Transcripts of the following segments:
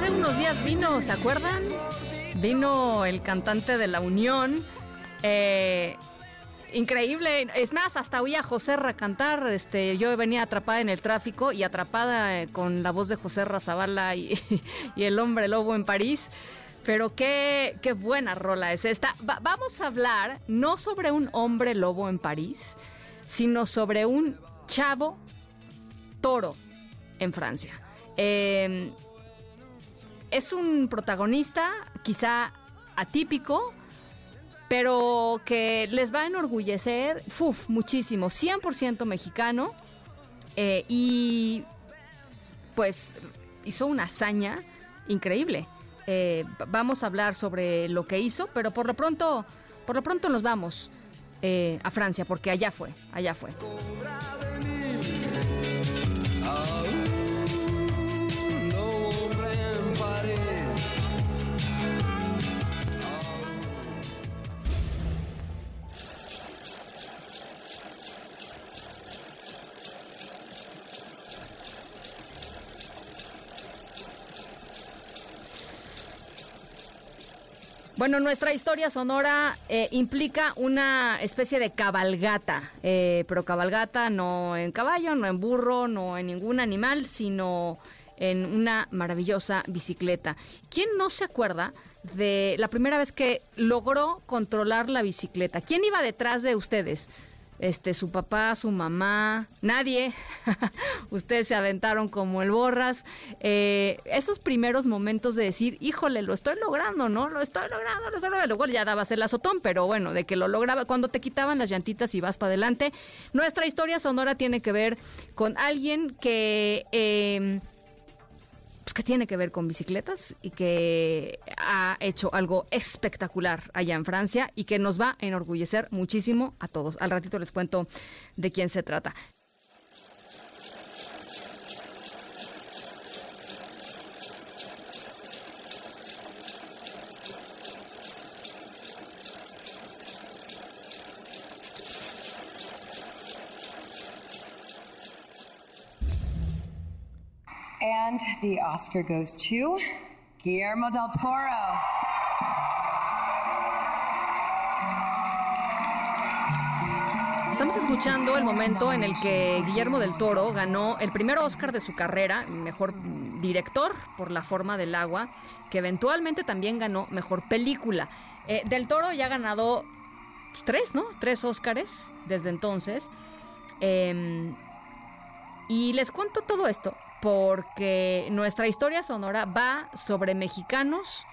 Hace unos días vino, ¿se acuerdan? Vino el cantante de La Unión. eh, increíble. Es más, hasta oí a José Ra cantar. Este, yo venía atrapada en el tráfico y atrapada eh, con la voz de José Zavala y, y el hombre lobo en París. Pero qué, qué buena rola es esta. Va- vamos a hablar no sobre un hombre lobo en París, sino sobre un chavo toro en Francia. Eh, es un protagonista quizá atípico, pero que les va a enorgullecer, uf, muchísimo, 100% mexicano, eh, y pues hizo una hazaña increíble. Eh, vamos a hablar sobre lo que hizo, pero por lo pronto, por lo pronto nos vamos eh, a Francia, porque allá fue, allá fue. Bueno, nuestra historia sonora eh, implica una especie de cabalgata, eh, pero cabalgata no en caballo, no en burro, no en ningún animal, sino en una maravillosa bicicleta. ¿Quién no se acuerda de la primera vez que logró controlar la bicicleta? ¿Quién iba detrás de ustedes? Este, su papá, su mamá, nadie. Ustedes se aventaron como el borras. Eh, esos primeros momentos de decir, híjole, lo estoy logrando, ¿no? Lo estoy logrando, lo estoy logrando. Luego ya dabas el azotón, pero bueno, de que lo lograba, cuando te quitaban las llantitas y vas para adelante. Nuestra historia sonora tiene que ver con alguien que... eh, pues, que tiene que ver con bicicletas y que ha hecho algo espectacular allá en Francia y que nos va a enorgullecer muchísimo a todos. Al ratito les cuento de quién se trata. And the Oscar goes to Guillermo del Toro. Estamos escuchando el momento en el que Guillermo del Toro ganó el primer Oscar de su carrera, mejor director por La forma del agua, que eventualmente también ganó mejor película. Eh, del Toro ya ha ganado pues, tres, ¿no? Tres Oscars desde entonces. Em, y les cuento todo esto porque nuestra historia sonora va sobre mexicanos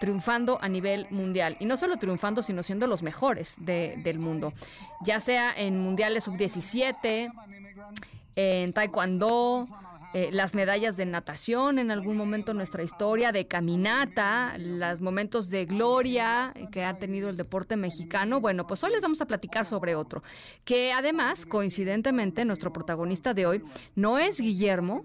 triunfando a nivel mundial. Y no solo triunfando, sino siendo los mejores de- del mundo. Ya sea en mundiales sub-17, en taekwondo, eh, las medallas de natación en algún momento en nuestra historia, de caminata, los momentos de gloria que ha tenido el deporte mexicano. Bueno, pues hoy les vamos a platicar sobre otro, que además, coincidentemente, nuestro protagonista de hoy no es Guillermo,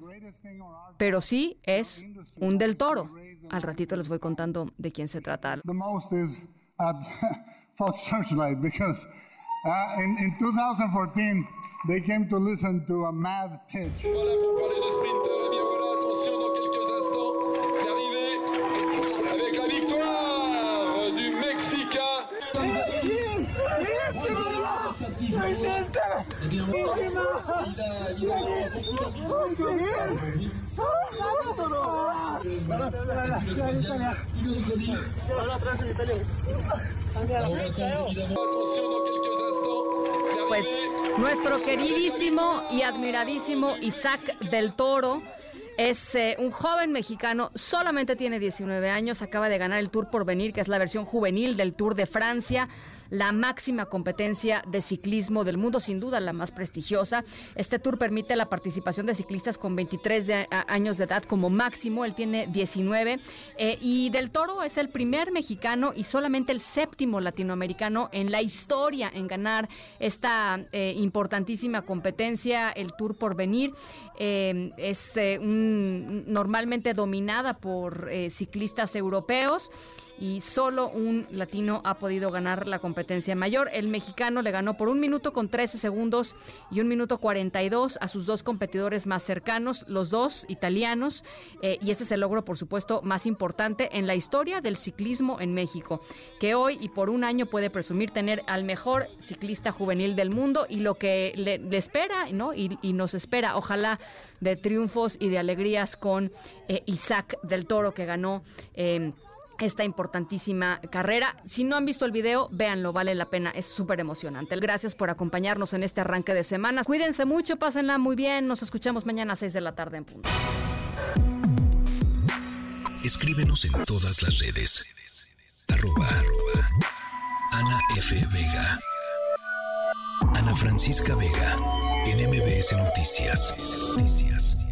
pero sí es un del toro. Al ratito les voy contando de quién se trata. Uh, in, in 2014, they came to listen to a mad pitch. Attention dans quelques Pues nuestro queridísimo y admiradísimo Isaac del Toro es eh, un joven mexicano, solamente tiene 19 años, acaba de ganar el Tour por venir, que es la versión juvenil del Tour de Francia. La máxima competencia de ciclismo del mundo, sin duda la más prestigiosa. Este tour permite la participación de ciclistas con 23 años de edad como máximo, él tiene 19, eh, y Del Toro es el primer mexicano y solamente el séptimo latinoamericano en la historia en ganar esta eh, importantísima competencia, el Tour por venir. Eh, es normalmente dominada por ciclistas europeos y solo un latino ha podido ganar la competencia mayor. El mexicano le ganó por un minuto con 13 segundos y un minuto 42 a sus dos competidores más cercanos, los dos italianos, eh, y ese es el logro, por supuesto, más importante en la historia del ciclismo en México, que hoy y por un año puede presumir tener al mejor ciclista juvenil del mundo y lo que le, espera, ¿no? Y, nos espera, ojalá, de triunfos y de alegrías con eh, Isaac del Toro, que ganó. Eh, esta importantísima carrera. Si no han visto el video, véanlo, vale la pena, es súper emocionante. Gracias por acompañarnos en este arranque de semana. Cuídense mucho, pásenla muy bien, nos escuchamos mañana a 6 de la tarde en punto. Escríbenos en todas las redes. Arroba, Ana F. Vega. Ana Francisca Vega, en MBS Noticias. Noticias.